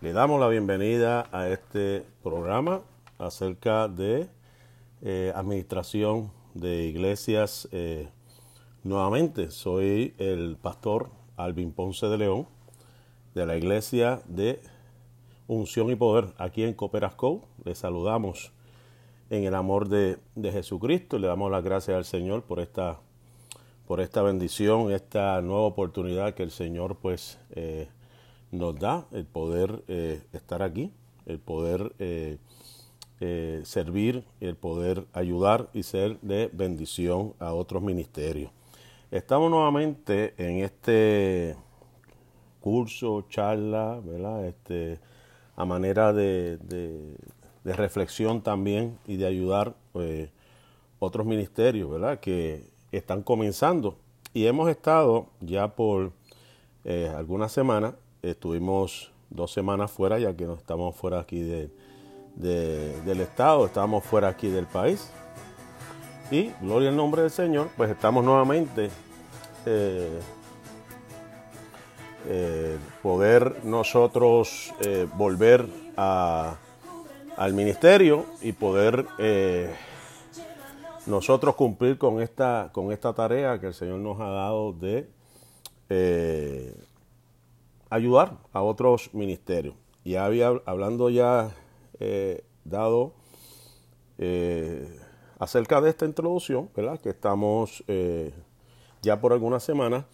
Le damos la bienvenida a este programa acerca de eh, administración de iglesias. Eh, nuevamente, soy el pastor Alvin Ponce de León de la iglesia de Unción y Poder aquí en Cooperasco. Le saludamos en el amor de, de Jesucristo. Le damos las gracias al Señor por esta, por esta bendición, esta nueva oportunidad que el Señor pues eh, nos da, el poder eh, estar aquí, el poder eh, servir, el poder ayudar y ser de bendición a otros ministerios. Estamos nuevamente en este curso, charla, ¿verdad? Este, a manera de, reflexión también y de ayudar eh, otros ministerios, ¿verdad? Que están comenzando. Y hemos estado ya por eh, algunas semanas, estuvimos dos semanas fuera, ya que no estamos fuera aquí de, del Estado, estamos fuera aquí del país. Y, gloria al nombre del Señor, pues estamos nuevamente eh, poder nosotros volver a al ministerio y poder eh, nosotros cumplir con esta, con esta tarea que el Señor nos ha dado de eh, ayudar a otros ministerios. Y había, hablando ya eh, dado acerca de esta introducción, ¿verdad? Que estamos ya por algunas semanas,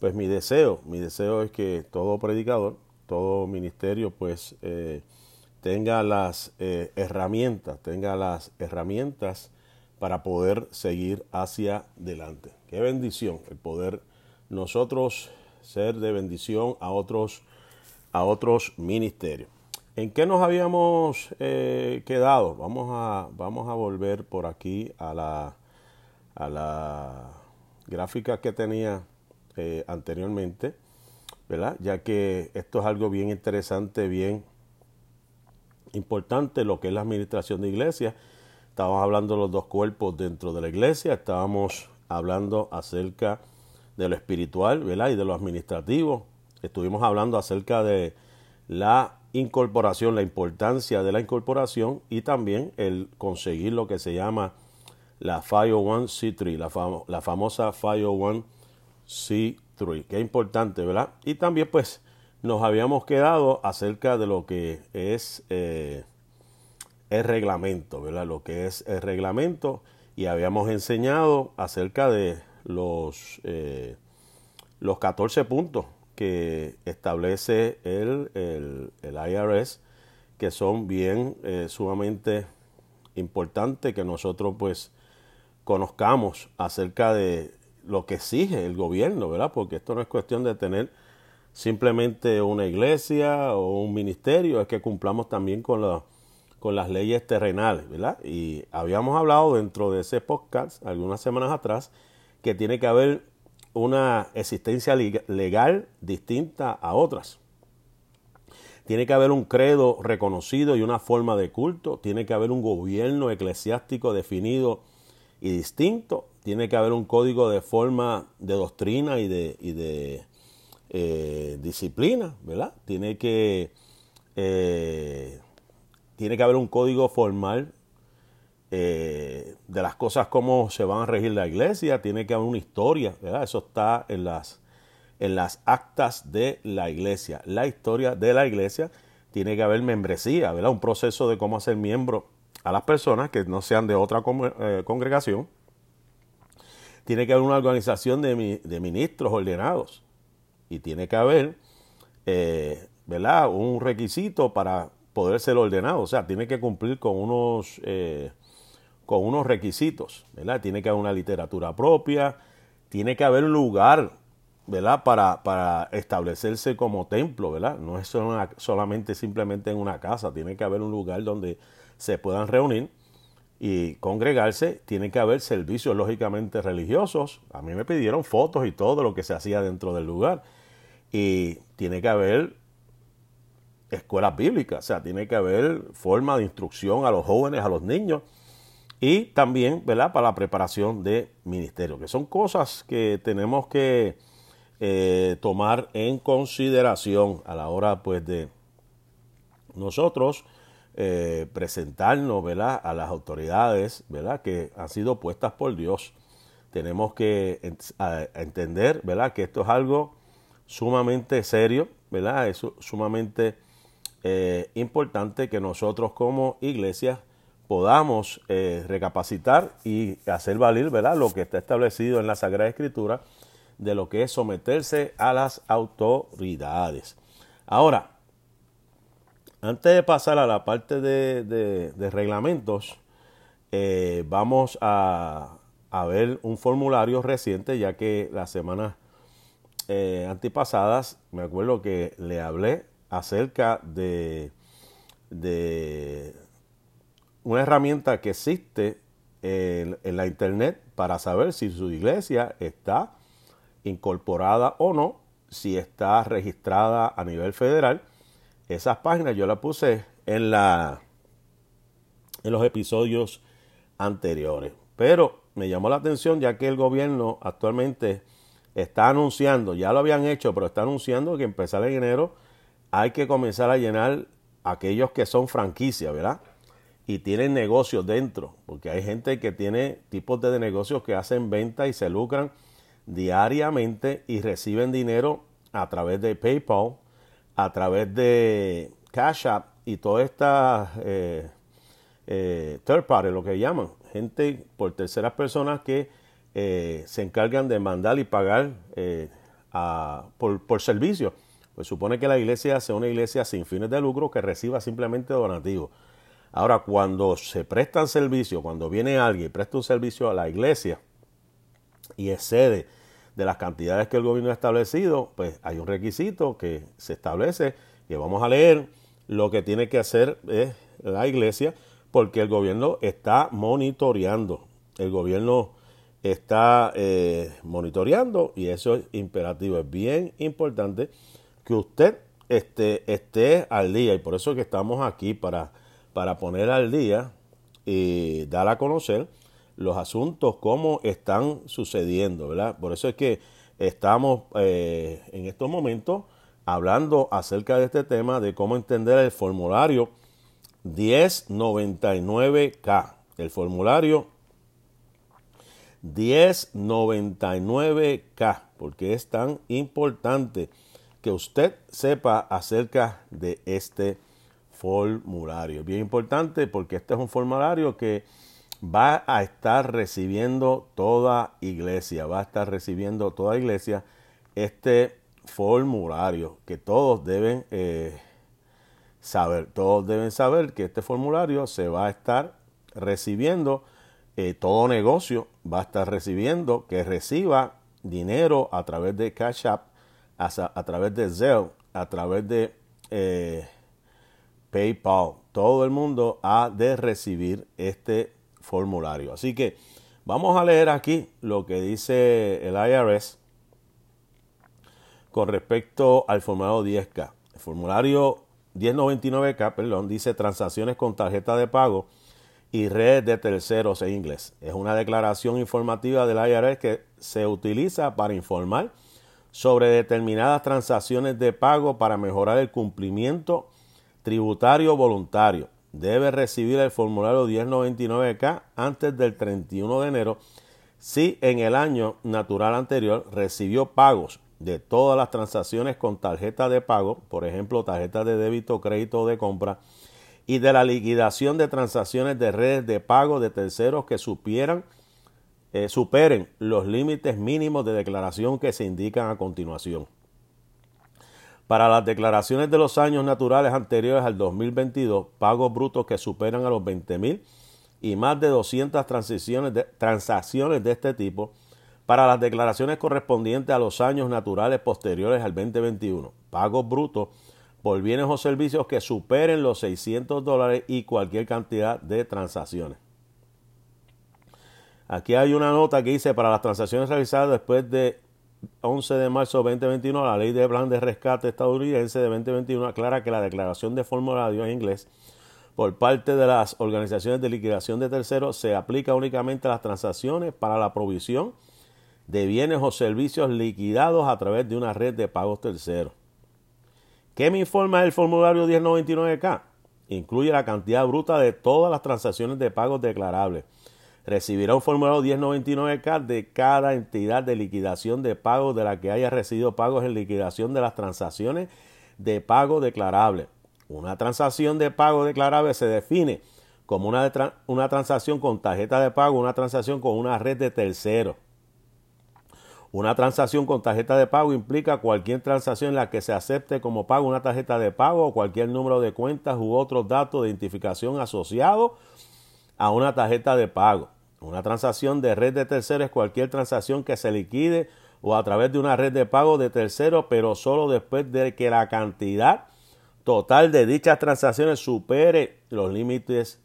pues mi deseo, mi deseo es que todo predicador, todo ministerio, pues tenga las eh, herramientas, tenga las herramientas para poder seguir hacia adelante. Qué bendición el poder nosotros ser de bendición a otros, a otros ministerios. ¿En qué nos habíamos eh, quedado? Vamos a, vamos a volver por aquí a la, a la gráfica que tenía eh, anteriormente, ¿verdad? Ya que esto es algo bien interesante, bien importante lo que es la administración de iglesia. Estábamos hablando de los dos cuerpos dentro de la iglesia, estábamos hablando acerca de lo espiritual ¿verdad? y de lo administrativo. Estuvimos hablando acerca de la incorporación, la importancia de la incorporación y también el conseguir lo que se llama la 501c3, la, la famosa 501c3, que es importante, ¿verdad? Y también pues nos habíamos quedado acerca de lo que es eh, el reglamento, ¿verdad? Lo que es el reglamento y habíamos enseñado acerca de los, eh, los 14 puntos que establece el, el, IRS, que son bien eh, sumamente importantes que nosotros pues conozcamos acerca de lo que exige el gobierno, ¿verdad? Porque esto no es cuestión de tener simplemente una iglesia o un ministerio, es que cumplamos también con, con las leyes terrenales, ¿verdad? Y habíamos hablado dentro de ese podcast algunas semanas atrás que tiene que haber una existencia legal distinta a otras. Tiene que haber un credo reconocido y una forma de culto. Tiene que haber un gobierno eclesiástico definido y distinto. Tiene que haber un código de forma de doctrina y de, y de eh, disciplina, ¿verdad? Tiene que, eh, tiene que haber un código formal eh, de las cosas como se van a regir la iglesia, tiene que haber una historia, ¿verdad? Eso está en las, en las actas de la iglesia. La historia de la iglesia tiene que haber membresía, ¿verdad? Un proceso de cómo hacer miembro a las personas que no sean de otra congregación. Tiene que haber una organización de, de ministros ordenados y tiene que haber, eh, ¿verdad? Un requisito para poder ser ordenado, o sea, tiene que cumplir con unos, eh, con unos requisitos, ¿verdad? Tiene que haber una literatura propia, tiene que haber un lugar, ¿verdad? Para, para establecerse como templo, ¿verdad? No es solamente simplemente en una casa, tiene que haber un lugar donde se puedan reunir y congregarse, tiene que haber servicios lógicamente religiosos. A mí me pidieron fotos y todo lo que se hacía dentro del lugar. Y tiene que haber escuelas bíblicas, o sea, tiene que haber forma de instrucción a los jóvenes, a los niños y también, ¿verdad?, para la preparación de ministerio, que son cosas que tenemos que eh, tomar en consideración a la hora, pues, de, nosotros eh, presentarnos ¿verdad? a las autoridades ¿verdad? que han sido puestas por Dios. Tenemos que entender ¿verdad? que esto es algo sumamente serio, ¿verdad? es sumamente eh, importante que nosotros como iglesia podamos eh, recapacitar y hacer valer ¿verdad? lo que está establecido en la Sagrada Escritura de lo que es someterse a las autoridades. Ahora, antes de pasar a la parte de, reglamentos, eh, vamos a, ver un formulario reciente, ya que las semanas eh, me acuerdo que le hablé acerca de, de una herramienta que existe en, la internet para saber si su iglesia está incorporada o no, si está registrada a nivel federal esas páginas yo las puse en, la, en los episodios anteriores. Pero me llamó la atención ya que el gobierno actualmente está anunciando, ya lo habían hecho, pero está anunciando que empezar en enero hay que comenzar a llenar aquellos que son franquicias, ¿verdad? Y tienen negocios dentro, porque hay gente que tiene tipos de negocios que hacen venta y se lucran diariamente y reciben dinero a través de PayPal a través de Cash App y toda esta eh, eh, third party, lo que llaman, gente por terceras personas que eh, se encargan de mandar y pagar por, por servicio. Pues supone que la iglesia sea una iglesia sin fines de lucro que reciba simplemente donativos. Ahora, cuando se prestan servicio, cuando viene alguien y presta un servicio a la iglesia y excede de las cantidades que el gobierno ha establecido, pues hay un requisito que se establece, que vamos a leer lo que tiene que hacer la iglesia, porque el gobierno está monitoreando, el gobierno está eh, monitoreando y eso es imperativo, es bien importante que usted esté, esté al día y por eso es que estamos aquí para, para poner al día y dar a conocer los asuntos, cómo están sucediendo, ¿verdad? Por eso es que estamos eh, en estos momentos hablando acerca de este tema, de cómo entender el formulario 1099K. El formulario 1099K, porque es tan importante que usted sepa acerca de este formulario. Bien importante porque este es un formulario que va a estar recibiendo toda iglesia, va a estar recibiendo toda iglesia este formulario que todos deben eh, saber, todos deben saber que este formulario se va a estar recibiendo, eh, todo negocio va a estar recibiendo que reciba dinero a través de Cash App, a, través de Zelle, a través de eh, PayPal. Todo el mundo ha de recibir este formulario. Así que vamos a leer aquí lo que dice el IRS con respecto al formulario 10K. El formulario 1099K, perdón, dice transacciones con tarjeta de pago y redes de terceros en inglés. Es una declaración informativa del IRS que se utiliza para informar sobre determinadas transacciones de pago para mejorar el cumplimiento tributario voluntario debe recibir el formulario 1099K antes del 31 de enero si en el año natural anterior recibió pagos de todas las transacciones con tarjeta de pago, por ejemplo, tarjeta de débito, crédito o de compra, y de la liquidación de transacciones de redes de pago de terceros que supieran, eh, superen los límites mínimos de declaración que se indican a continuación. Para las declaraciones de los años naturales anteriores al 2022, pagos brutos que superan a los 20 mil y más de 200 transacciones de, transacciones de este tipo, para las declaraciones correspondientes a los años naturales posteriores al 2021, pagos brutos por bienes o servicios que superen los 600 dólares y cualquier cantidad de transacciones. Aquí hay una nota que dice para las transacciones realizadas después de 11 de marzo de 2021, la ley de plan de rescate estadounidense de 2021 aclara que la declaración de formulario en inglés por parte de las organizaciones de liquidación de terceros se aplica únicamente a las transacciones para la provisión de bienes o servicios liquidados a través de una red de pagos terceros. ¿Qué me informa el formulario 1099K? Incluye la cantidad bruta de todas las transacciones de pagos declarables. Recibirá un formulario 1099K de cada entidad de liquidación de pagos de la que haya recibido pagos en liquidación de las transacciones de pago declarable. Una transacción de pago declarable se define como una, una transacción con tarjeta de pago, una transacción con una red de terceros. Una transacción con tarjeta de pago implica cualquier transacción en la que se acepte como pago una tarjeta de pago o cualquier número de cuentas u otros datos de identificación asociados a una tarjeta de pago. Una transacción de red de terceros es cualquier transacción que se liquide o a través de una red de pago de terceros, pero solo después de que la cantidad total de dichas transacciones supere los límites,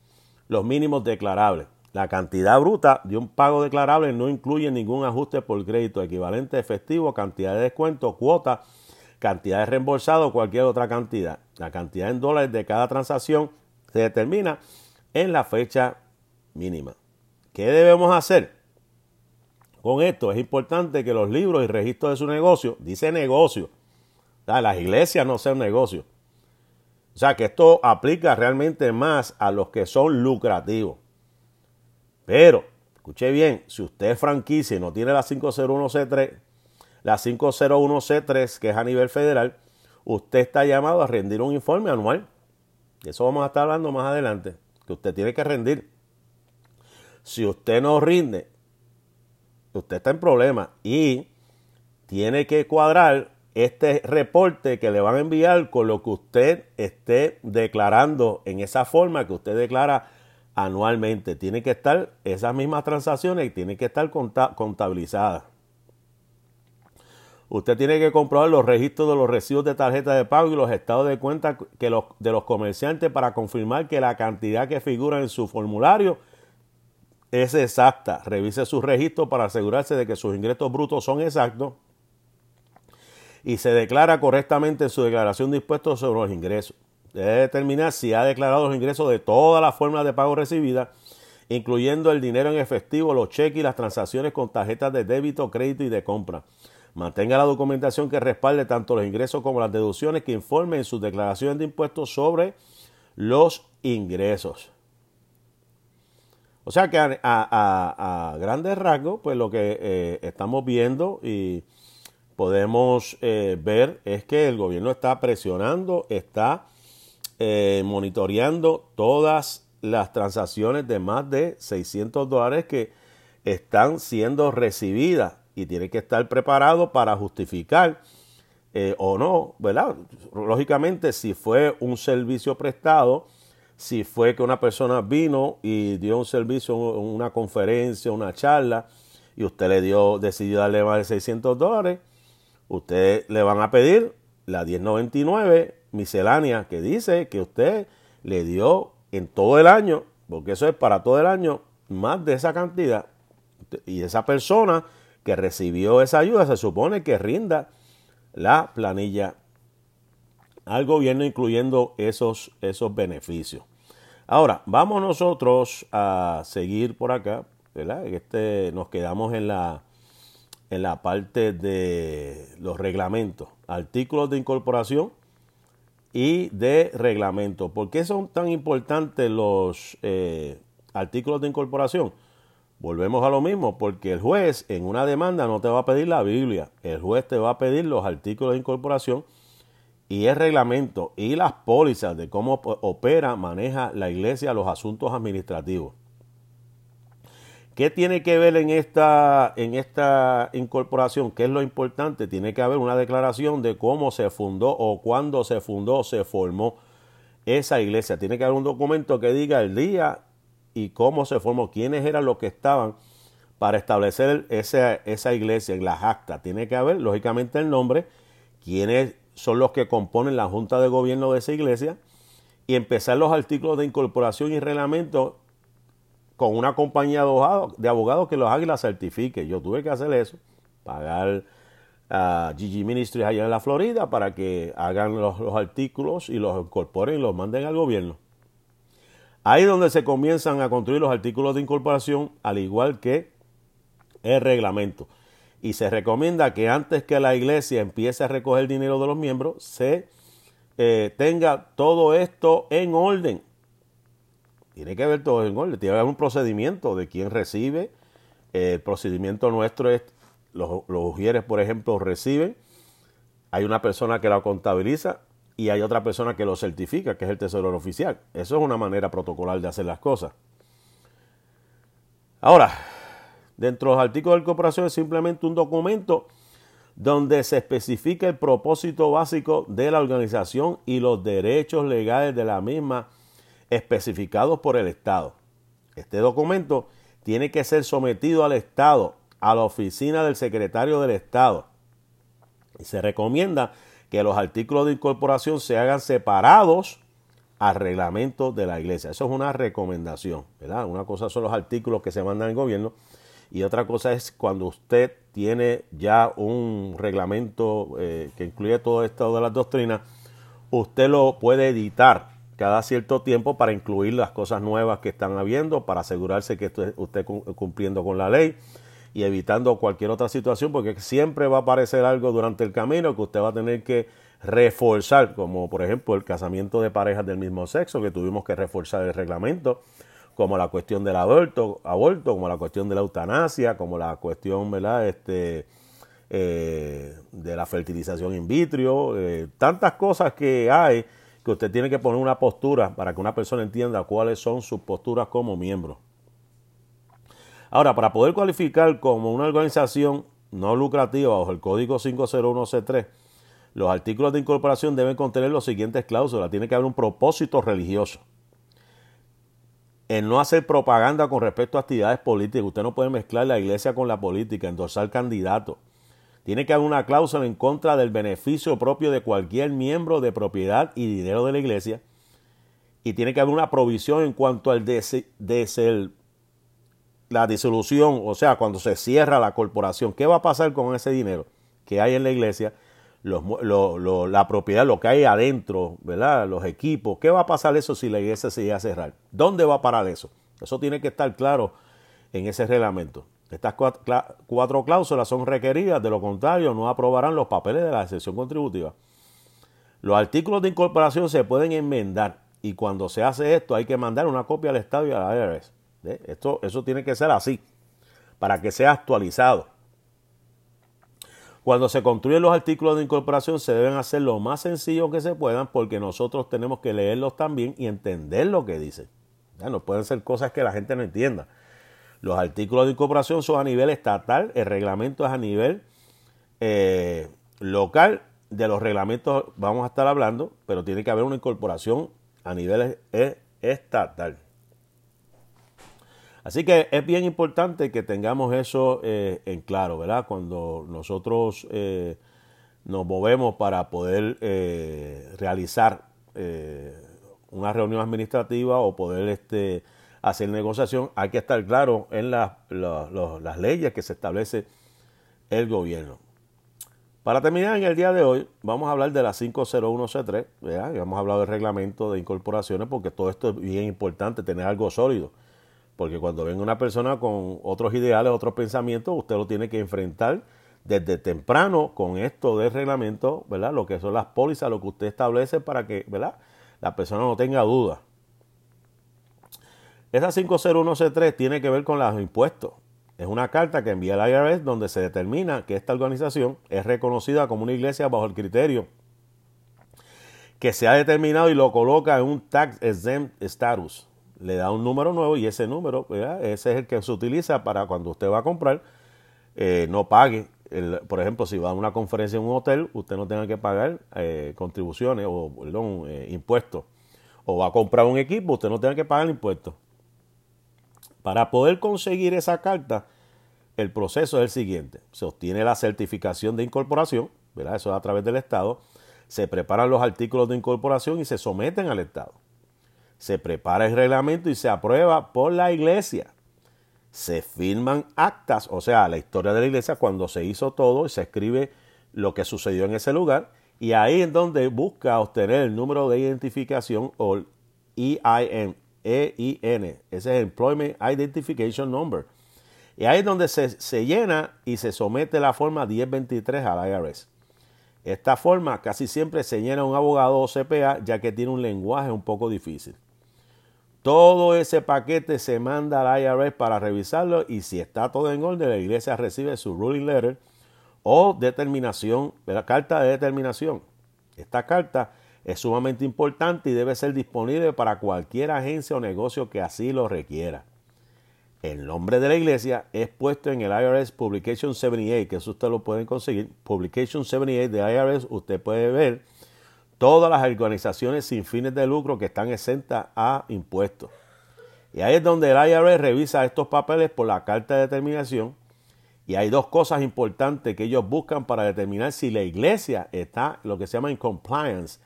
los mínimos declarables. La cantidad bruta de un pago declarable no incluye ningún ajuste por crédito equivalente efectivo, cantidad de descuento, cuota, cantidad de reembolsado o cualquier otra cantidad. La cantidad en dólares de cada transacción se determina en la fecha mínima. ¿Qué debemos hacer? Con esto es importante que los libros y registros de su negocio, dice negocio, las iglesias no sean negocio. O sea que esto aplica realmente más a los que son lucrativos. Pero, escuche bien, si usted es franquicia y no tiene la 501C3, la 501C3, que es a nivel federal, usted está llamado a rendir un informe anual. De eso vamos a estar hablando más adelante, que usted tiene que rendir. Si usted no rinde, usted está en problema y tiene que cuadrar este reporte que le van a enviar con lo que usted esté declarando en esa forma que usted declara anualmente. Tiene que estar esas mismas transacciones y tiene que estar contabilizadas. Usted tiene que comprobar los registros de los recibos de tarjeta de pago y los estados de cuenta que los, de los comerciantes para confirmar que la cantidad que figura en su formulario es exacta. Revise sus registros para asegurarse de que sus ingresos brutos son exactos y se declara correctamente en su declaración de impuestos sobre los ingresos debe determinar si ha declarado los ingresos de todas las formas de pago recibidas, incluyendo el dinero en efectivo, los cheques y las transacciones con tarjetas de débito, crédito y de compra. Mantenga la documentación que respalde tanto los ingresos como las deducciones que informe en sus declaraciones de impuestos sobre los ingresos. O sea que a, grandes rasgos, pues lo que eh, estamos viendo y podemos eh, ver es que el gobierno está presionando, está eh, monitoreando todas las transacciones de más de 600 dólares que están siendo recibidas y tiene que estar preparado para justificar eh, o no, ¿verdad? Lógicamente, si fue un servicio prestado, si fue que una persona vino y dio un servicio, una conferencia, una charla, y usted le dio, decidió darle más de 600 dólares, usted le van a pedir la 1099 miscelánea que dice que usted le dio en todo el año, porque eso es para todo el año, más de esa cantidad. Y esa persona que recibió esa ayuda se supone que rinda la planilla al gobierno incluyendo esos, esos beneficios. Ahora, vamos nosotros a seguir por acá, ¿verdad? Este, nos quedamos en la, en la parte de los reglamentos, artículos de incorporación y de reglamento. ¿Por qué son tan importantes los eh, artículos de incorporación? Volvemos a lo mismo, porque el juez en una demanda no te va a pedir la Biblia, el juez te va a pedir los artículos de incorporación y el reglamento y las pólizas de cómo opera, maneja la iglesia los asuntos administrativos. ¿Qué tiene que ver en esta, en esta incorporación? ¿Qué es lo importante? Tiene que haber una declaración de cómo se fundó o cuándo se fundó, se formó esa iglesia. Tiene que haber un documento que diga el día y cómo se formó, quiénes eran los que estaban para establecer esa, esa iglesia en las actas. Tiene que haber, lógicamente, el nombre, quiénes son los que componen la junta de gobierno de esa iglesia y empezar los artículos de incorporación y reglamento con una compañía de abogados, que los haga y certifique. Yo tuve que hacer eso, pagar a GG Ministries allá en la Florida para que hagan los, artículos y los incorporen y los manden al gobierno. Ahí es donde se comienzan a construir los artículos de incorporación, al igual que el reglamento. Y se recomienda que antes que la iglesia empiece a recoger dinero de los miembros, se eh, tenga todo esto en orden. Tiene que haber todo en orden. Tiene que haber un procedimiento de quién recibe. el procedimiento nuestro es, los, los por ejemplo, reciben. Hay una persona que la contabiliza y hay otra persona que lo certifica, que es el tesorero oficial. Eso es una manera protocolar de hacer las cosas. Ahora, dentro de los artículos de incorporación es simplemente un documento donde se especifica el propósito básico de la organización y los derechos legales de la misma especificados por el Estado. Este documento tiene que ser sometido al Estado, a la oficina del secretario del Estado. Y se recomienda que los artículos de incorporación se hagan separados al reglamento de la iglesia. Eso es una recomendación, ¿verdad? Una cosa son los artículos que se mandan al gobierno y otra cosa es cuando usted tiene ya un reglamento eh, que incluye todo esto de las doctrinas, usted lo puede editar cada cierto tiempo para incluir las cosas nuevas que están habiendo, para asegurarse que usted cumpliendo con la ley y evitando cualquier otra situación, porque siempre va a aparecer algo durante el camino que usted va a tener que reforzar, como por ejemplo el casamiento de parejas del mismo sexo, que tuvimos que reforzar el reglamento, como la cuestión del aborto, aborto como la cuestión de la eutanasia, como la cuestión ¿verdad? Este, eh, de la fertilización in vitro, eh, tantas cosas que hay que usted tiene que poner una postura para que una persona entienda cuáles son sus posturas como miembro. Ahora, para poder cualificar como una organización no lucrativa bajo el código 501C3, los artículos de incorporación deben contener los siguientes cláusulas. Tiene que haber un propósito religioso. El no hacer propaganda con respecto a actividades políticas. Usted no puede mezclar la iglesia con la política, endosar candidatos. Tiene que haber una cláusula en contra del beneficio propio de cualquier miembro de propiedad y dinero de la iglesia. Y tiene que haber una provisión en cuanto al des, la disolución, o sea, cuando se cierra la corporación, ¿qué va a pasar con ese dinero que hay en la iglesia? La propiedad, lo que hay adentro, ¿verdad? Los equipos, ¿qué va a pasar eso si la iglesia se llega a cerrar? ¿Dónde va a parar eso? Eso tiene que estar claro en ese reglamento. Estas cuatro cláusulas son requeridas, de lo contrario no aprobarán los papeles de la excepción contributiva. Los artículos de incorporación se pueden enmendar y cuando se hace esto hay que mandar una copia al Estado y a la IRS. Esto, eso tiene que ser así, para que sea actualizado. Cuando se construyen los artículos de incorporación se deben hacer lo más sencillo que se puedan porque nosotros tenemos que leerlos también y entender lo que dicen. no pueden ser cosas que la gente no entienda. Los artículos de incorporación son a nivel estatal, el reglamento es a nivel eh, local. De los reglamentos vamos a estar hablando, pero tiene que haber una incorporación a nivel e, estatal. Así que es bien importante que tengamos eso eh, en claro, ¿verdad? Cuando nosotros eh, nos movemos para poder eh, realizar una reunión administrativa o poder este, hacer negociación, hay que estar claro en las leyes que se establece el gobierno. Para terminar en el día de hoy, vamos a hablar de la 501C3, ¿verdad? Y hemos hablado del reglamento de incorporaciones porque todo esto es bien importante, tener algo sólido. Porque cuando venga una persona con otros ideales, otros pensamientos, usted lo tiene que enfrentar desde temprano con esto del reglamento, ¿verdad? Lo que son las pólizas, lo que usted establece para que, ¿verdad? La persona no tenga dudas. Esa 501C3 tiene que ver con los impuestos. Es una carta que envía el IRS donde se determina que esta organización es reconocida como una iglesia bajo el criterio que se ha determinado y lo coloca en un tax exempt status le da un número nuevo y ese número, ese es el que se utiliza para cuando usted va a comprar, eh, no pague. por ejemplo, si va a una conferencia en un hotel, usted no tenga que pagar eh, contribuciones o perdón, eh, impuestos. O va a comprar un equipo, usted no tenga que pagar impuestos. Para poder conseguir esa carta, el proceso es el siguiente. Se obtiene la certificación de incorporación, eso es a través del Estado. Se preparan los artículos de incorporación y se someten al Estado se prepara el reglamento y se aprueba por la iglesia. Se firman actas, o sea, la historia de la iglesia cuando se hizo todo y se escribe lo que sucedió en ese lugar. Y ahí es donde busca obtener el número de identificación o EIN, EIN. Ese es el Employment Identification Number. Y ahí es donde se, se llena y se somete la forma 1023 al IRS. Esta forma casi siempre se llena un abogado o CPA ya que tiene un lenguaje un poco difícil. Todo ese paquete se manda al IRS para revisarlo y si está todo en orden, la iglesia recibe su ruling letter o determinación, la carta de determinación. Esta carta es sumamente importante y debe ser disponible para cualquier agencia o negocio que así lo requiera. El nombre de la iglesia es puesto en el IRS Publication 78, que eso usted lo pueden conseguir. Publication 78 de IRS, usted puede ver todas las organizaciones sin fines de lucro que están exentas a impuestos. Y ahí es donde el IRS revisa estos papeles por la carta de determinación. Y hay dos cosas importantes que ellos buscan para determinar si la iglesia está lo que se llama en compliance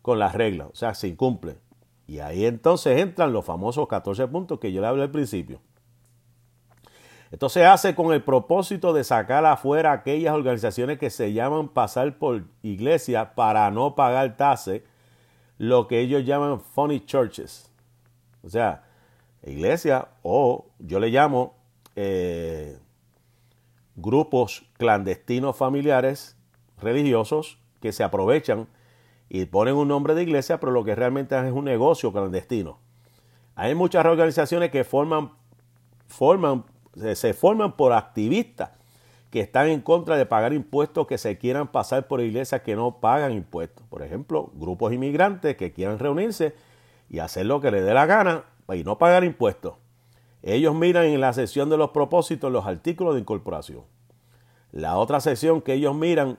con las reglas, o sea, si cumple. Y ahí entonces entran los famosos 14 puntos que yo le hablé al principio. Esto se hace con el propósito de sacar afuera aquellas organizaciones que se llaman pasar por iglesia para no pagar tase, lo que ellos llaman funny churches. O sea, iglesia o yo le llamo eh, grupos clandestinos familiares religiosos que se aprovechan y ponen un nombre de iglesia, pero lo que realmente es un negocio clandestino. Hay muchas organizaciones que forman, forman se forman por activistas que están en contra de pagar impuestos que se quieran pasar por iglesias que no pagan impuestos. Por ejemplo, grupos inmigrantes que quieran reunirse y hacer lo que les dé la gana y no pagar impuestos. Ellos miran en la sección de los propósitos los artículos de incorporación. La otra sección que ellos miran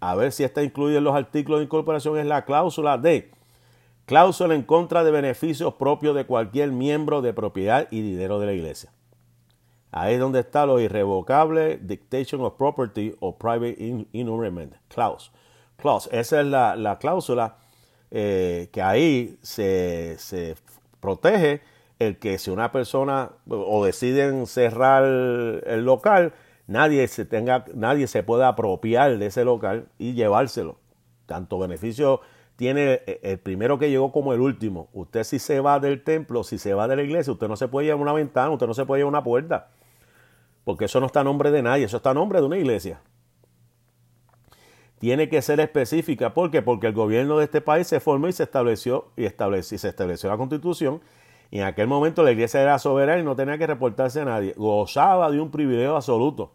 a ver si está incluido en los artículos de incorporación es la cláusula de cláusula en contra de beneficios propios de cualquier miembro de propiedad y dinero de la iglesia. Ahí es donde está lo irrevocable Dictation of Property o Private Inurement Clause. Clause. Esa es la, cláusula eh, que ahí se, protege el que si una persona o deciden cerrar el local, nadie se tenga, nadie se pueda apropiar de ese local y llevárselo. Tanto beneficio tiene el primero que llegó como el último. Usted si se va del templo, si se va de la iglesia, usted no se puede llevar una ventana, usted no se puede llevar una puerta porque eso no está a nombre de nadie, eso está a nombre de una iglesia. Tiene que ser específica, ¿por qué? Porque el gobierno de este país se formó y se estableció y, y se estableció la constitución. Y en aquel momento la iglesia era soberana y no tenía que reportarse a nadie. Gozaba de un privilegio absoluto.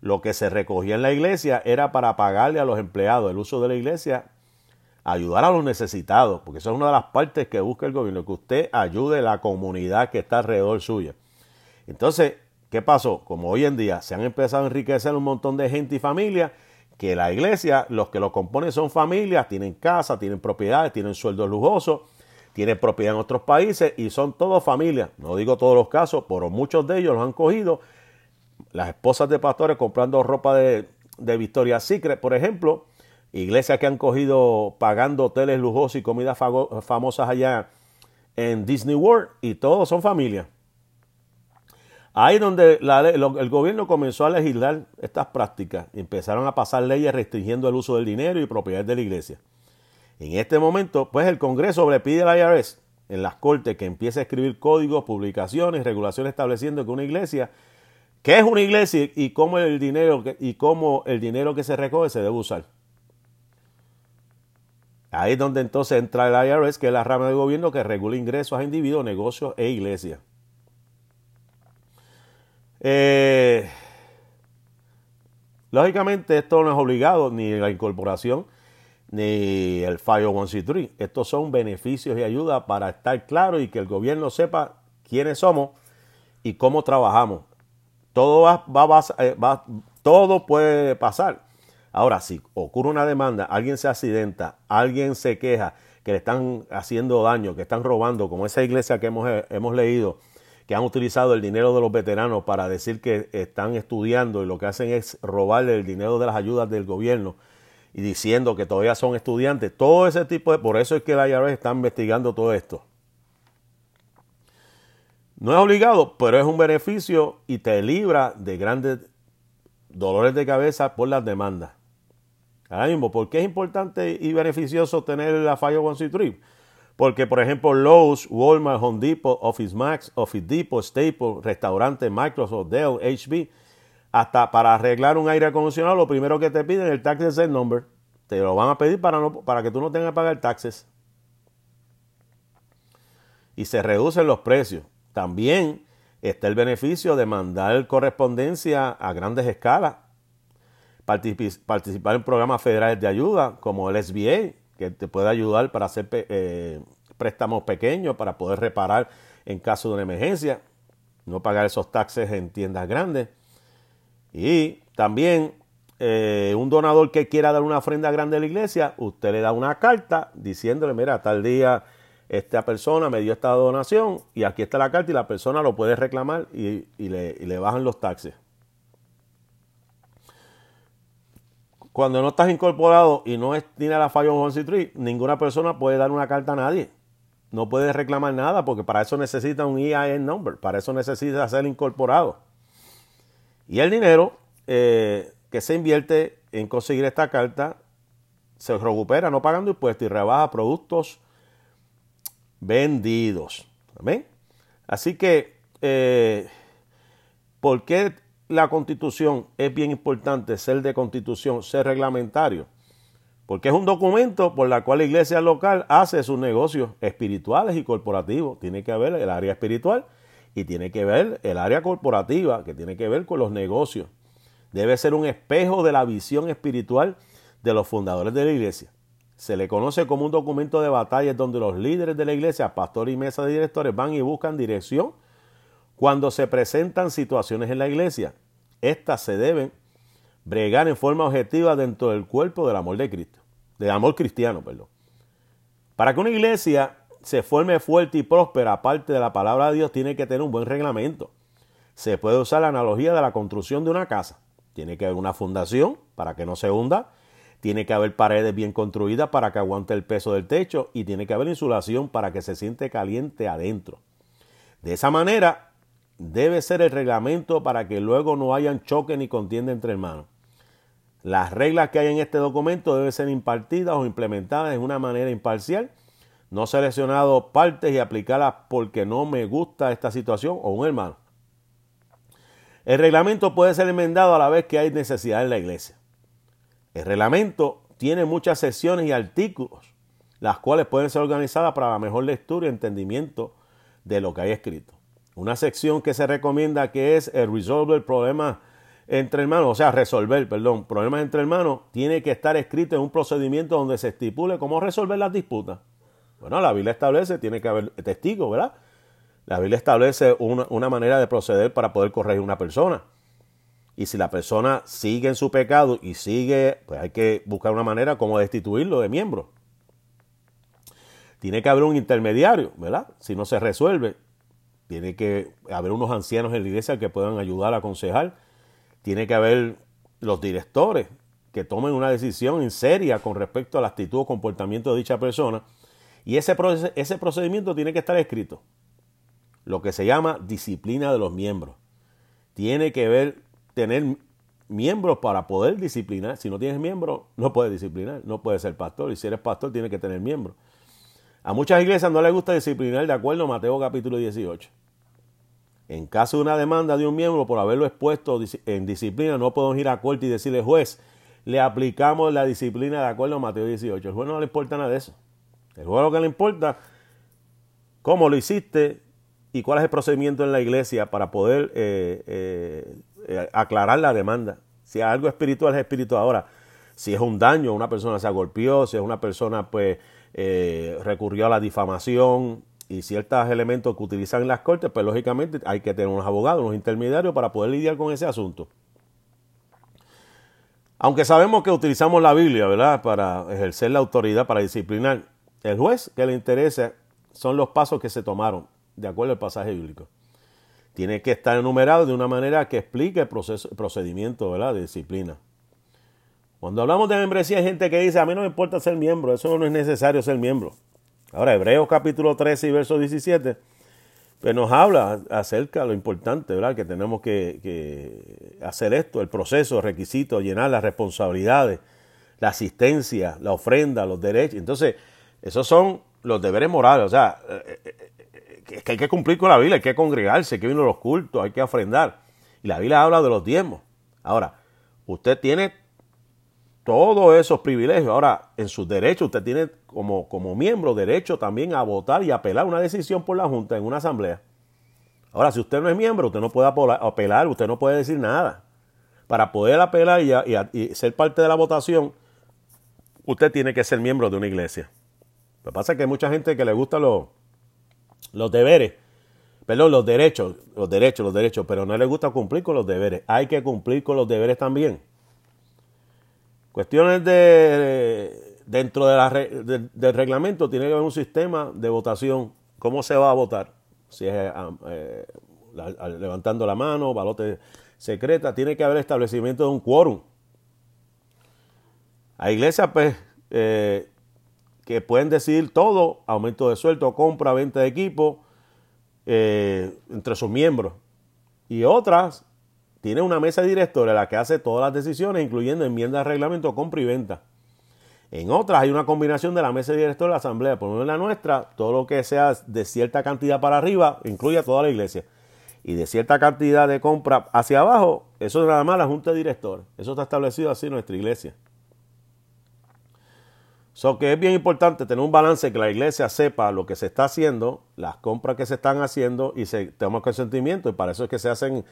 Lo que se recogía en la iglesia era para pagarle a los empleados el uso de la iglesia, ayudar a los necesitados, porque eso es una de las partes que busca el gobierno, que usted ayude a la comunidad que está alrededor suya. Entonces, ¿Qué pasó? Como hoy en día se han empezado a enriquecer un montón de gente y familia, que la iglesia, los que lo componen son familias, tienen casa, tienen propiedades, tienen sueldos lujosos, tienen propiedad en otros países y son todos familias. No digo todos los casos, pero muchos de ellos los han cogido. Las esposas de pastores comprando ropa de, de Victoria's Secret, por ejemplo, iglesias que han cogido pagando hoteles lujosos y comidas famosas allá en Disney World y todos son familias. Ahí donde el gobierno comenzó a legislar estas prácticas, empezaron a pasar leyes restringiendo el uso del dinero y propiedad de la iglesia. En este momento, pues el Congreso le pide al IRS en las cortes que empiece a escribir códigos, publicaciones, regulaciones estableciendo que una iglesia, qué es una iglesia y cómo el dinero y cómo el dinero que se recoge se debe usar. Ahí es donde entonces entra el IRS, que es la rama del gobierno que regula ingresos a individuos, negocios e iglesias. Eh, lógicamente esto no es obligado ni la incorporación ni el 501c3. Estos son beneficios y ayuda para estar claro y que el gobierno sepa quiénes somos y cómo trabajamos. Todo, va, va, eh, va, todo puede pasar. Ahora, si ocurre una demanda, alguien se accidenta, alguien se queja que le están haciendo daño, que están robando, como esa iglesia que hemos, hemos leído, que han utilizado el dinero de los veteranos para decir que están estudiando y lo que hacen es robarle el dinero de las ayudas del gobierno y diciendo que todavía son estudiantes. Todo ese tipo de... Por eso es que la IRS está investigando todo esto. No es obligado, pero es un beneficio y te libra de grandes dolores de cabeza por las demandas. Ahora mismo, ¿por qué es importante y beneficioso tener la Fire One Trip? Porque, por ejemplo, Lowe's, Walmart, Home Depot, Office Max, Office Depot, Staples, restaurantes, Microsoft, Dell, HB, hasta para arreglar un aire acondicionado, lo primero que te piden es el tax design number. te lo van a pedir para, no, para que tú no tengas que pagar taxes. Y se reducen los precios. También está el beneficio de mandar correspondencia a grandes escalas, participar en programas federales de ayuda como el SBA, que te puede ayudar para hacer eh, préstamos pequeños, para poder reparar en caso de una emergencia, no pagar esos taxes en tiendas grandes. Y también eh, un donador que quiera dar una ofrenda grande a la iglesia, usted le da una carta diciéndole, mira, tal día esta persona me dio esta donación y aquí está la carta y la persona lo puede reclamar y, le, bajan los taxes. Cuando no estás incorporado y no es, tiene la falla en Street, ninguna persona puede dar una carta a nadie. No puede reclamar nada porque para eso necesita un EIN number, para eso necesita ser incorporado. Y el dinero eh, que se invierte en conseguir esta carta se recupera no pagando impuestos y rebaja productos vendidos. ¿Amén? Así que, eh, ¿por qué la constitución es bien importante ser de constitución, ser reglamentario? Porque es un documento por el cual la iglesia local hace sus negocios espirituales y corporativos. Tiene que ver el área espiritual y tiene que ver el área corporativa, que tiene que ver con los negocios. Debe ser un espejo de la visión espiritual de los fundadores de la iglesia. Se le conoce como un documento de batalla donde los líderes de la iglesia, pastores y mesa de directores van y buscan dirección cuando se presentan situaciones en la iglesia. Estas se deben bregar en forma objetiva dentro del cuerpo del amor de Cristo, del amor cristiano, perdón. Para que una iglesia se forme fuerte y próspera, aparte de la palabra de Dios, tiene que tener un buen reglamento. Se puede usar la analogía de la construcción de una casa. Tiene que haber una fundación para que no se hunda, tiene que haber paredes bien construidas para que aguante el peso del techo y tiene que haber insulación para que se siente caliente adentro. De esa manera debe ser el reglamento para que luego no hayan choque ni contienda entre hermanos. Las reglas que hay en este documento deben ser impartidas o implementadas en una manera imparcial, no seleccionado partes y aplicarlas porque no me gusta esta situación o un hermano. El reglamento puede ser enmendado a la vez que hay necesidad en la iglesia. El reglamento tiene muchas secciones y artículos, las cuales pueden ser organizadas para la mejor lectura y entendimiento de lo que hay escrito. Una sección que se recomienda que es el resolver problemas entre hermanos, o sea, resolver, perdón, problemas entre hermanos, tiene que estar escrito en un procedimiento donde se estipule cómo resolver las disputas. Bueno, la Biblia establece, tiene que haber testigos, ¿verdad? La Biblia establece una, una manera de proceder para poder corregir una persona. Y si la persona sigue en su pecado y sigue, pues hay que buscar una manera como destituirlo de miembro. Tiene que haber un intermediario, ¿verdad? Si no se resuelve, tiene que haber unos ancianos en la iglesia que puedan ayudar a aconsejar. Tiene que haber los directores que tomen una decisión en seria con respecto a la actitud o comportamiento de dicha persona. Y ese, ese procedimiento tiene que estar escrito. Lo que se llama disciplina de los miembros. Tiene que ver tener miembros para poder disciplinar. Si no tienes miembros, no puedes disciplinar, no puedes ser pastor. Y si eres pastor, tienes que tener miembros. A muchas iglesias no les gusta disciplinar de acuerdo a Mateo capítulo 18. En caso de una demanda de un miembro por haberlo expuesto en disciplina, no podemos ir a corte y decirle, juez, le aplicamos la disciplina de acuerdo a Mateo 18. El juez no le importa nada de eso. El juez lo que le importa, cómo lo hiciste y cuál es el procedimiento en la iglesia para poder eh, eh, eh, aclarar la demanda. Si algo espiritual es espiritual. Ahora, si es un daño, una persona se golpeó, si es una persona pues eh, recurrió a la difamación y ciertos elementos que utilizan en las cortes, pues lógicamente hay que tener unos abogados, unos intermediarios para poder lidiar con ese asunto. Aunque sabemos que utilizamos la Biblia, ¿verdad?, para ejercer la autoridad, para disciplinar, el juez que le interesa son los pasos que se tomaron, de acuerdo al pasaje bíblico tiene que estar enumerado de una manera que explique el, proceso, procedimiento de disciplina. Cuando hablamos de membresía hay gente que dice, a mí no me importa ser miembro, eso no es necesario ser miembro. Ahora, Hebreos capítulo 13 y verso 17, pues nos habla acerca de lo importante, ¿verdad? Que tenemos que, hacer esto, el proceso, el requisito, llenar las responsabilidades, la asistencia, la ofrenda, los derechos. Entonces, esos son los deberes morales. O sea, eh, eh, es que hay que cumplir con la Biblia, hay que congregarse, hay que venir a los cultos, hay que ofrendar. Y la Biblia habla de los diezmos. Ahora, usted tiene todos esos privilegios. Ahora, en sus derechos, usted tiene como, como miembro derecho también a votar y apelar una decisión por la Junta en una asamblea. Ahora, si usted no es miembro, usted no puede apelar, usted no puede decir nada. Para poder apelar y, ser parte de la votación, usted tiene que ser miembro de una iglesia. Lo que pasa es que hay mucha gente que le gusta los, los deberes, perdón, los derechos, los derechos, los derechos, pero no le gusta cumplir con los deberes. Hay que cumplir con los deberes también. Cuestiones de dentro del reglamento tiene que haber un sistema de votación. ¿Cómo se va a votar? Si es eh, eh, levantando la mano, balote secreta, tiene que haber establecimiento de un quórum. Hay iglesias pues, eh, que pueden decidir todo, aumento de sueldo, compra, venta de equipo, entre sus miembros. Y otras tienen una mesa directora la que hace todas las decisiones, incluyendo enmiendas de reglamento, compra y venta. En otras hay una combinación de la mesa directora de la asamblea. Por ejemplo, en la nuestra, todo lo que sea de cierta cantidad para arriba incluye a toda la iglesia. Y de cierta cantidad de compra hacia abajo, eso es nada más la junta directora. Eso está establecido así en nuestra iglesia. So que es bien importante tener un balance que la iglesia sepa lo que se está haciendo, las compras que se están haciendo y se toma consentimiento. Y para eso es que se hacen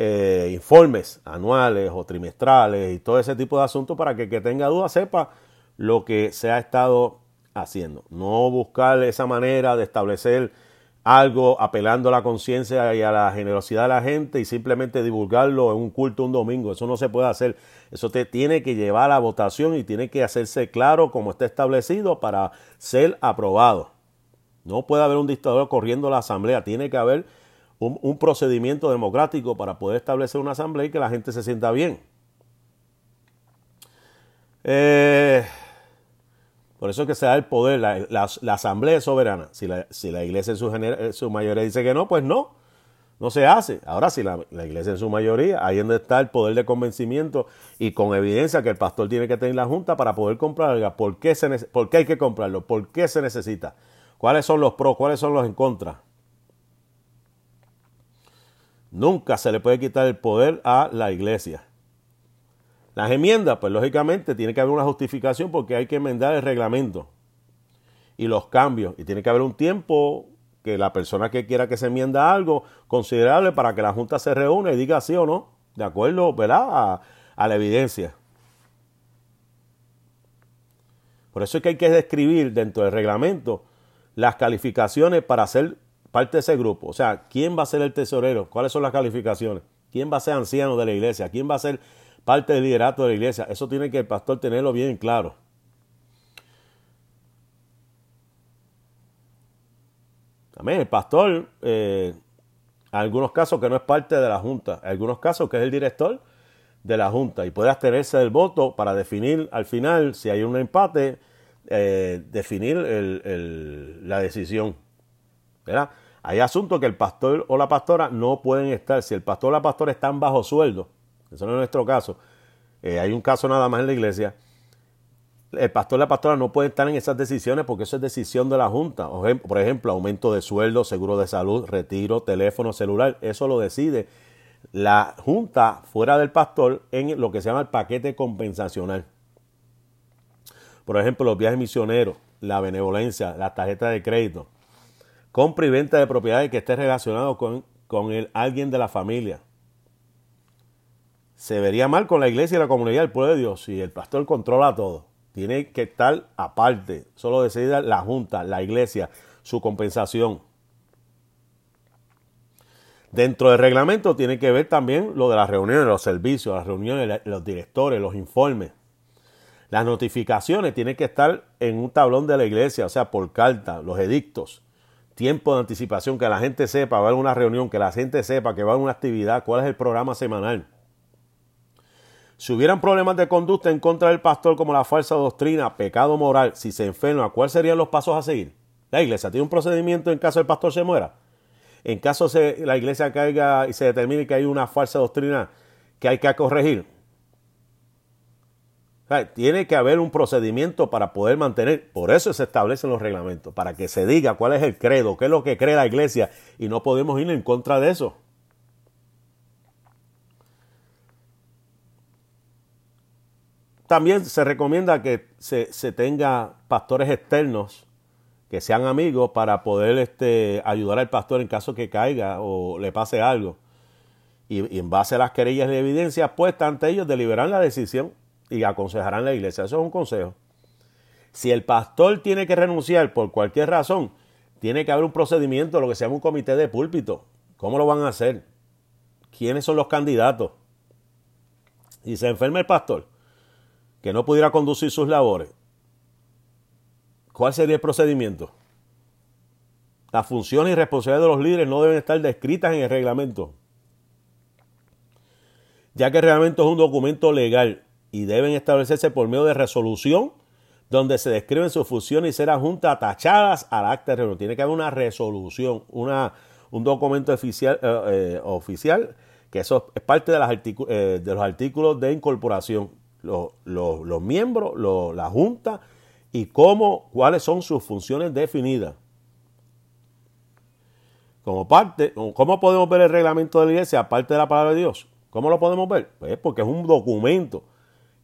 eh, informes anuales o trimestrales y todo ese tipo de asuntos para que el que tenga dudas sepa lo que se ha estado haciendo. No buscar esa manera de establecer algo apelando a la conciencia y a la generosidad de la gente y simplemente divulgarlo en un culto un domingo. Eso no se puede hacer. Eso te tiene que llevar a la votación y tiene que hacerse claro como está establecido para ser aprobado. No puede haber un dictador corriendo la asamblea. Tiene que haber un, un procedimiento democrático para poder establecer una asamblea y que la gente se sienta bien. Eh, por eso es que se da el poder, la, asamblea soberana. Si la, si la iglesia en su, su, mayoría dice que no, pues no, no se hace. Ahora, si la, iglesia en su mayoría, ahí es donde está el poder de convencimiento y con evidencia que el pastor tiene que tener la junta para poder comprar. ¿Por qué, se, ¿Por qué hay que comprarlo? ¿Por qué se necesita? ¿Cuáles son los pros? ¿Cuáles son los en contra? Nunca se le puede quitar el poder a la iglesia. Las enmiendas, pues lógicamente tiene que haber una justificación porque hay que enmendar el reglamento y los cambios. Y tiene que haber un tiempo que la persona que quiera que se enmienda algo considerable para que la Junta se reúna y diga sí o no, de acuerdo ¿verdad? A, la evidencia. Por eso es que hay que describir dentro del reglamento las calificaciones para ser parte de ese grupo. O sea, ¿quién va a ser el tesorero? ¿Cuáles son las calificaciones? ¿Quién va a ser anciano de la iglesia? ¿Quién va a ser parte del liderato de la iglesia. Eso tiene que el pastor tenerlo bien claro. También el pastor, eh, en algunos casos que no es parte de la junta, en algunos casos que es el director de la junta y puede abstenerse del voto para definir al final, si hay un empate, eh, definir la decisión. Hay asuntos que el pastor o la pastora no pueden estar. Si el pastor o la pastora están bajo sueldo, eso no es nuestro caso. Eh, hay un caso nada más en la iglesia. El pastor y la pastora no pueden estar en esas decisiones porque eso es decisión de la Junta. Por ejemplo, aumento de sueldo, seguro de salud, retiro, teléfono celular. Eso lo decide la Junta fuera del pastor en lo que se llama el paquete compensacional. Por ejemplo, los viajes misioneros, la benevolencia, la tarjeta de crédito, compra y venta de propiedades que esté relacionado con, con el, alguien de la familia, se vería mal con la iglesia y la comunidad del pueblo de Dios si el pastor controla todo. Tiene que estar aparte, solo decide la junta, la iglesia, su compensación. Dentro del reglamento tiene que ver también lo de las reuniones, los servicios, las reuniones, los directores, los informes. Las notificaciones tienen que estar en un tablón de la iglesia, o sea, por carta, los edictos. Tiempo de anticipación, que la gente sepa, va a haber una reunión, que la gente sepa que va a haber una actividad, cuál es el programa semanal. Si hubieran problemas de conducta en contra del pastor como la falsa doctrina, pecado moral, si se enferma, ¿cuáles serían los pasos a seguir? La iglesia tiene un procedimiento en caso el pastor se muera. En caso se, la iglesia caiga y se determine que hay una falsa doctrina que hay que corregir. Tiene que haber un procedimiento para poder mantener, por eso se establecen los reglamentos, para que se diga cuál es el credo, qué es lo que cree la iglesia y no podemos ir en contra de eso. también se recomienda que se, se tenga pastores externos que sean amigos para poder este, ayudar al pastor en caso que caiga o le pase algo. Y, en base a las querellas de evidencia puestas ante ellos, deliberarán la decisión y aconsejarán la iglesia. Eso es un consejo. Si el pastor tiene que renunciar por cualquier razón, tiene que haber un procedimiento, lo que se llama un comité de púlpito. ¿Cómo lo van a hacer? ¿Quiénes son los candidatos? Y se enferma el pastor, que no pudiera conducir sus labores, ¿Cuál sería el procedimiento? Las funciones y responsabilidades de los líderes no deben estar descritas en el reglamento, ya que el reglamento es un documento legal y deben establecerse por medio de resolución donde se describen sus funciones y serán juntas atachadas al acta de reunión. Tiene que haber una resolución, una, un documento oficial, eh, eh, oficial que eso es parte de, las eh, de los artículos de incorporación. Los, los, miembros, la Junta y cómo, cuáles son sus funciones definidas. Como parte, ¿cómo podemos ver el reglamento de la iglesia aparte de la palabra de Dios? ¿Cómo lo podemos ver? Pues porque es un documento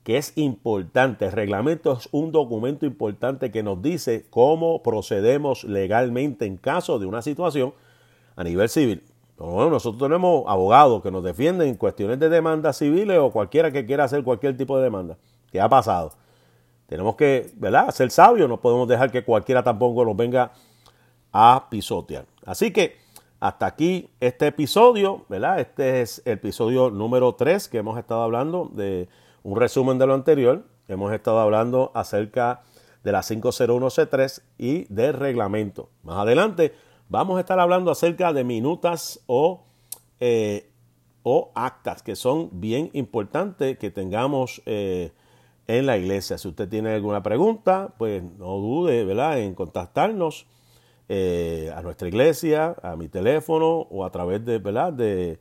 que es importante. El reglamento es un documento importante que nos dice cómo procedemos legalmente en caso de una situación a nivel civil. Bueno, nosotros tenemos abogados que nos defienden en cuestiones de demandas civiles o cualquiera que quiera hacer cualquier tipo de demanda. ¿Qué ha pasado? Tenemos que, ¿verdad?, ser sabios, no podemos dejar que cualquiera tampoco nos venga a pisotear. Así que hasta aquí este episodio, ¿verdad? Este es el episodio número 3 que hemos estado hablando de un resumen de lo anterior. Hemos estado hablando acerca de la 501C3 y del reglamento. Más adelante vamos a estar hablando acerca de minutas o, eh, o actas que son bien importantes que tengamos eh, en la iglesia. Si usted tiene alguna pregunta, pues no dude ¿verdad? en contactarnos eh, a nuestra iglesia, a mi teléfono o a través de, ¿verdad? de,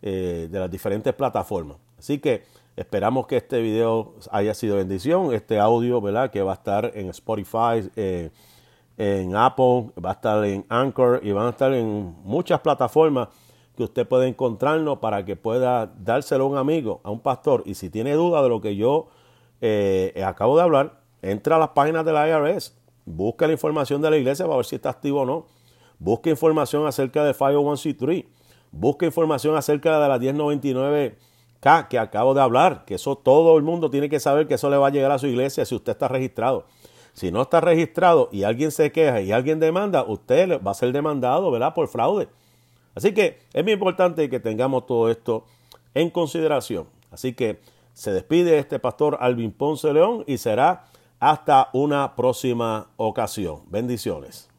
de las diferentes plataformas. Así que esperamos que este video haya sido bendición. Este audio ¿verdad? que va a estar en Spotify, eh, en Apple, va a estar en Anchor y van a estar en muchas plataformas que usted puede encontrarnos para que pueda dárselo a un amigo, a un pastor. Y si tiene duda de lo que yo eh, acabo de hablar, entra a las páginas de la IRS, busca la información de la iglesia para ver si está activo o no. Busca información acerca de 501c3. Busca información acerca de la 1099K que acabo de hablar, que eso todo el mundo tiene que saber que eso le va a llegar a su iglesia si usted está registrado. Si no está registrado y alguien se queja y alguien demanda, usted va a ser demandado, ¿verdad? Por fraude. Así que es muy importante que tengamos todo esto en consideración. Así que se despide este pastor Alvin Ponce León y será hasta una próxima ocasión. Bendiciones.